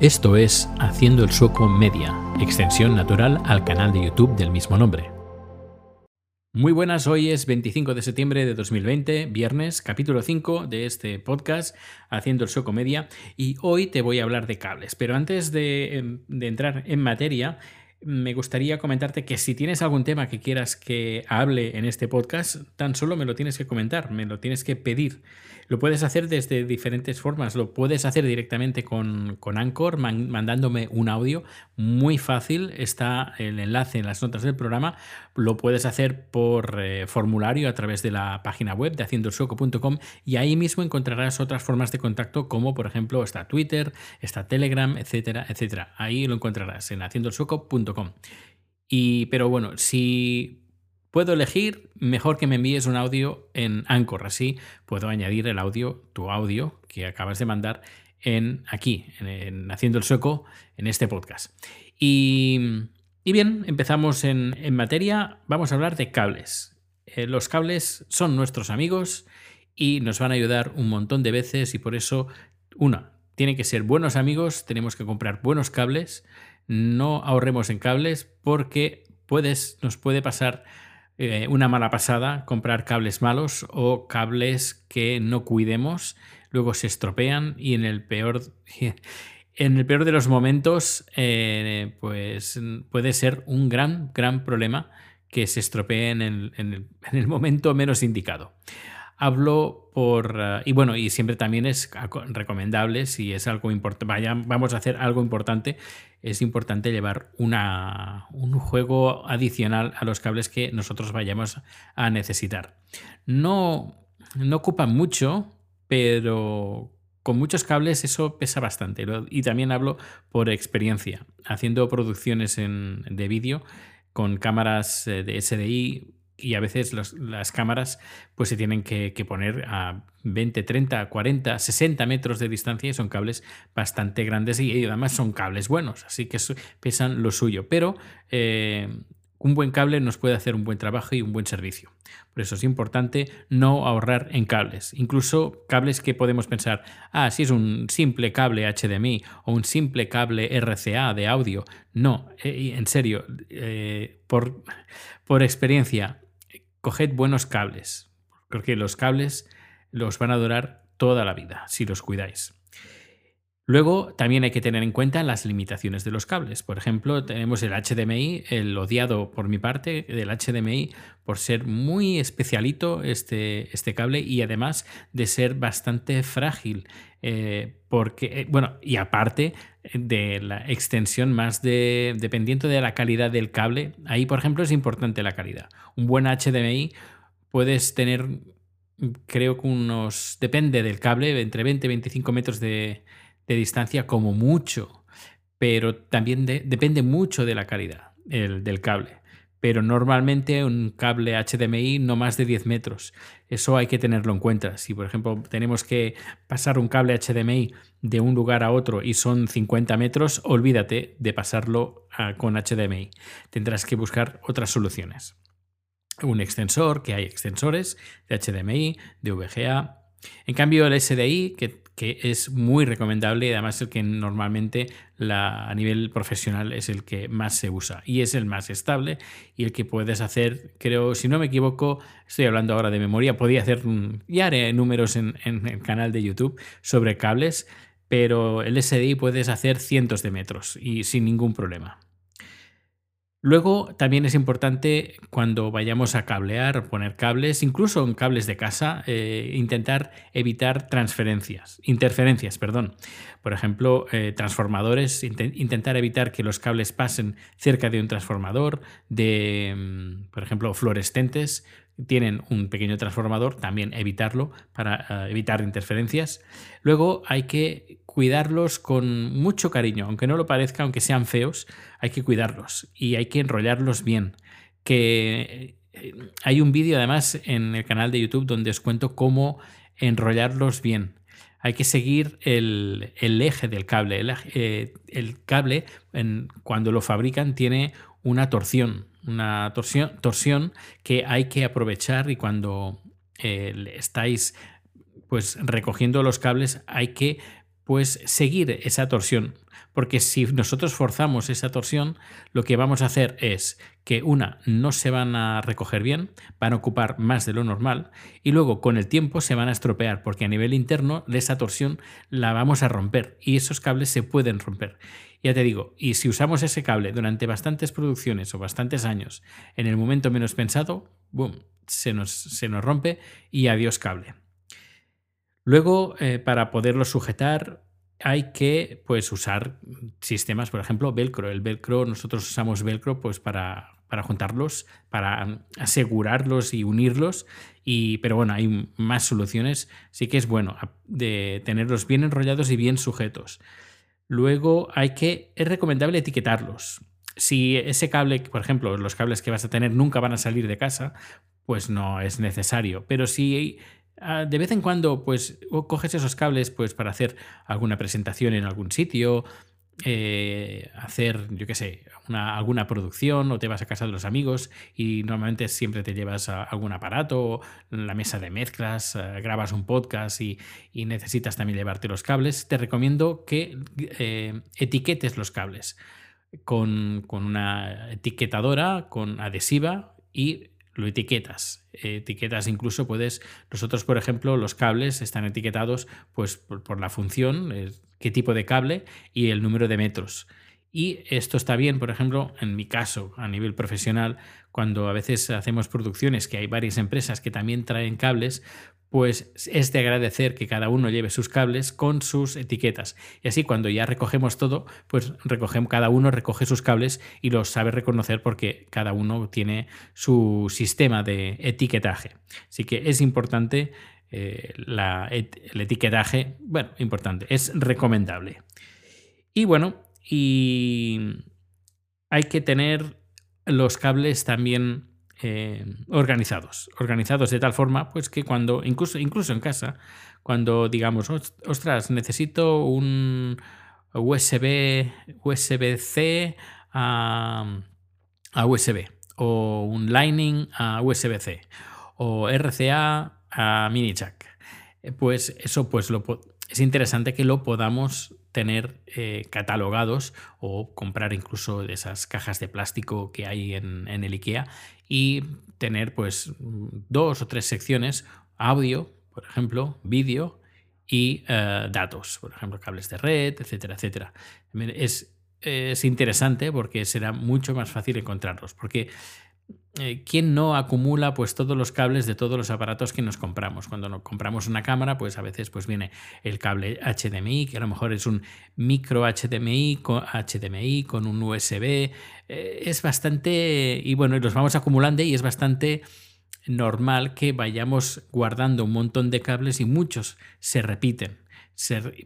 Esto es Haciendo el Sueco Media, extensión natural al canal de YouTube del mismo nombre. Muy buenas, hoy es 25 de septiembre de 2020, viernes, capítulo 5 de este podcast, Haciendo el Sueco Media, y hoy te voy a hablar de cables. Pero antes de, em, de entrar en materia, me gustaría comentarte que si tienes algún tema que quieras que hable en este podcast, tan solo me lo tienes que comentar, me lo tienes que pedir. Lo puedes hacer desde diferentes formas. Lo puedes hacer directamente con, con Anchor, mandándome un audio. Muy fácil. Está el enlace en las notas del programa. Lo puedes hacer por eh, formulario a través de la página web de haciendoelsueco.com y ahí mismo encontrarás otras formas de contacto como por ejemplo está Twitter, está Telegram, etcétera, etcétera. Ahí lo encontrarás en Y pero bueno, si puedo elegir, mejor que me envíes un audio en Anchor, así puedo añadir el audio, tu audio que acabas de mandar en aquí, en, Haciendo el Sueco, en este podcast. Y, bien, empezamos en, materia, vamos a hablar de cables. Eh, los cables son nuestros amigos y nos van a ayudar un montón de veces y por eso, una, tienen que ser buenos amigos, tenemos que comprar buenos cables, no ahorremos en cables porque puedes, nos puede pasar eh, una mala pasada comprar cables malos o cables que no cuidemos, luego se estropean y en el peor, en el peor de los momentos, eh, pues puede ser un gran, gran problema que se estropeen en el momento menos indicado. Hablo por... Eh, y bueno, y siempre también es recomendable, si es algo importante, vamos a hacer algo importante, es importante llevar una, un juego adicional a los cables que nosotros vayamos a necesitar. No, no ocupa mucho, pero con muchos cables eso pesa bastante. Y también hablo por experiencia, haciendo producciones de vídeo con cámaras eh, de SDI y a veces las cámaras pues se tienen que, poner a 20, 30, 40, 60 metros de distancia y son cables bastante grandes y, además son cables buenos, así que pesan lo suyo. Pero eh, un buen cable nos puede hacer un buen trabajo y un buen servicio. Por eso es importante no ahorrar en cables. Incluso cables que podemos pensar, ah, si es un simple cable HDMI o un simple cable RCA de audio. No, eh, en serio, eh, por, por experiencia, coged buenos cables, porque los cables los van a durar toda la vida si los cuidáis. Luego también hay que tener en cuenta las limitaciones de los cables. Por ejemplo, tenemos el HDMI, el odiado por mi parte del HDMI por ser muy especialito este, este cable y además de ser bastante frágil. Eh, porque, eh, bueno, y aparte de la extensión más de, dependiendo de la calidad del cable, ahí por ejemplo es importante la calidad. Un buen HDMI puedes tener, creo que unos, depende del cable, entre 20 y 25 metros de de distancia como mucho, pero también depende mucho de la calidad del cable. Pero normalmente un cable HDMI no más de 10 metros. Eso hay que tenerlo en cuenta. Si, por ejemplo, tenemos que pasar un cable HDMI de un lugar a otro y son 50 metros, olvídate de pasarlo ah, con HDMI. Tendrás que buscar otras soluciones. Un extensor, que hay extensores de HDMI, de VGA. En cambio, el SDI, que que es muy recomendable y además el que normalmente la, a nivel profesional es el que más se usa y es el más estable y el que puedes hacer, creo, si no me equivoco, estoy hablando ahora de memoria, podía hacer, ya haré números en, en el canal de YouTube sobre cables, pero el SDI puedes hacer cientos de metros y sin ningún problema. Luego también es importante cuando vayamos a cablear, poner cables, incluso en cables de casa, eh, intentar evitar transferencias, interferencias, perdón. Por ejemplo, eh, transformadores, intentar evitar que los cables pasen cerca de un transformador, de, mm, por ejemplo, fluorescentes, tienen un pequeño transformador, también evitarlo para eh, evitar interferencias. Luego hay que cuidarlos con mucho cariño, aunque no lo parezca, aunque sean feos, hay que cuidarlos y hay que enrollarlos bien. Que eh, hay un vídeo además en el canal de YouTube donde os cuento cómo enrollarlos bien. Hay que seguir el, eje del cable. El, eh, cable, cuando lo fabrican, tiene una torsión, una torsión, torsión que hay que aprovechar y cuando eh, estáis pues recogiendo los cables hay que pues seguir esa torsión. Porque si nosotros forzamos esa torsión, lo que vamos a hacer es que una, no se van a recoger bien, van a ocupar más de lo normal y luego con el tiempo se van a estropear porque a nivel interno esa torsión la vamos a romper y esos cables se pueden romper. Ya te digo, y si usamos ese cable durante bastantes producciones o bastantes años en el momento menos pensado, boom, se nos, se nos rompe y adiós cable. Luego, eh, para poderlo sujetar, hay que pues, usar sistemas, por ejemplo, Velcro. El Velcro, nosotros usamos Velcro pues, para, para juntarlos, para asegurarlos y unirlos. Y, pero bueno, hay más soluciones. Sí que es bueno de tenerlos bien enrollados y bien sujetos. Luego hay que, es recomendable etiquetarlos. Si ese cable, por ejemplo, los cables que vas a tener nunca van a salir de casa, pues no es necesario. Pero si de vez en cuando, pues, coges esos cables pues, para hacer alguna presentación en algún sitio, eh, hacer, yo qué sé, alguna producción o te vas a casa de los amigos y normalmente siempre te llevas algún aparato, la mesa de mezclas, eh, grabas un podcast y, necesitas también llevarte los cables, te recomiendo que eh, etiquetes los cables con, con una etiquetadora, con adhesiva y lo etiquetas. Etiquetas incluso puedes, nosotros por ejemplo los cables están etiquetados pues por, la función, qué tipo de cable y el número de metros. Y esto está bien, por ejemplo, en mi caso, a nivel profesional, cuando a veces hacemos producciones que hay varias empresas que también traen cables, pues es de agradecer que cada uno lleve sus cables con sus etiquetas. Y así cuando ya recogemos todo, pues recogemos, cada uno recoge sus cables y los sabe reconocer porque cada uno tiene su sistema de etiquetaje. Así que es importante eh, el etiquetaje, bueno, importante, es recomendable. Y bueno, y hay que tener los cables también eh, organizados, organizados de tal forma pues que cuando, incluso, incluso en casa, cuando digamos, ostras, necesito un USB, USB-C a, USB, o un Lightning a USB-C, o RCA a mini jack, eh, pues eso pues lo, es interesante que lo podamos tener eh, catalogados o comprar incluso esas cajas de plástico que hay en, el IKEA y tener pues dos o tres secciones, audio, por ejemplo, vídeo y eh, datos, por ejemplo, cables de red, etcétera, etcétera. Es, es interesante porque será mucho más fácil encontrarlos, porque eh, ¿quién no acumula pues todos los cables de todos los aparatos que nos compramos? Cuando nos compramos una cámara, pues a veces pues viene el cable HDMI, que a lo mejor es un micro HDMI con, HDMI con un USB. Eh, es bastante, y bueno, los vamos acumulando y es bastante normal que vayamos guardando un montón de cables y muchos se repiten.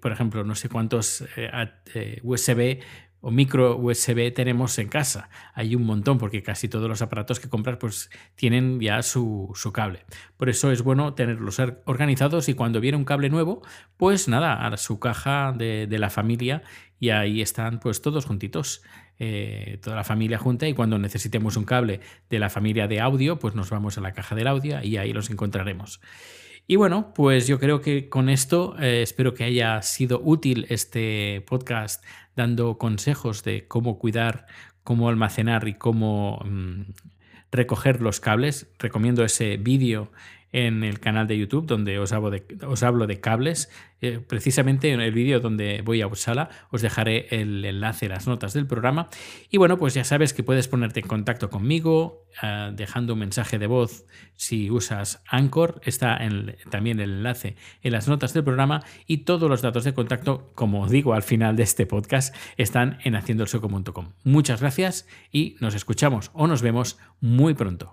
por ejemplo, no sé cuántos eh, USB o micro USB tenemos en casa. Hay un montón porque casi todos los aparatos que compras pues tienen ya su, cable. Por eso es bueno tenerlos organizados y cuando viene un cable nuevo, pues nada, a su caja de, la familia y ahí están pues todos juntitos. Eh, toda la familia junta y cuando necesitemos un cable de la familia de audio, pues nos vamos a la caja del audio y ahí los encontraremos. Y bueno, pues yo creo que con esto eh, espero que haya sido útil este podcast dando consejos de cómo cuidar, cómo almacenar y cómo mm, recoger los cables. Recomiendo ese vídeo en el canal de YouTube donde os hablo de, cables. Eh, precisamente en el vídeo donde voy a Uppsala os dejaré el enlace, las notas del programa. Y bueno, pues ya sabes que puedes ponerte en contacto conmigo eh, dejando un mensaje de voz si usas Anchor. Está también el enlace en las notas del programa y todos los datos de contacto, como digo al final de este podcast, están en haciendoelsoco.com. Muchas gracias y nos escuchamos o nos vemos muy pronto.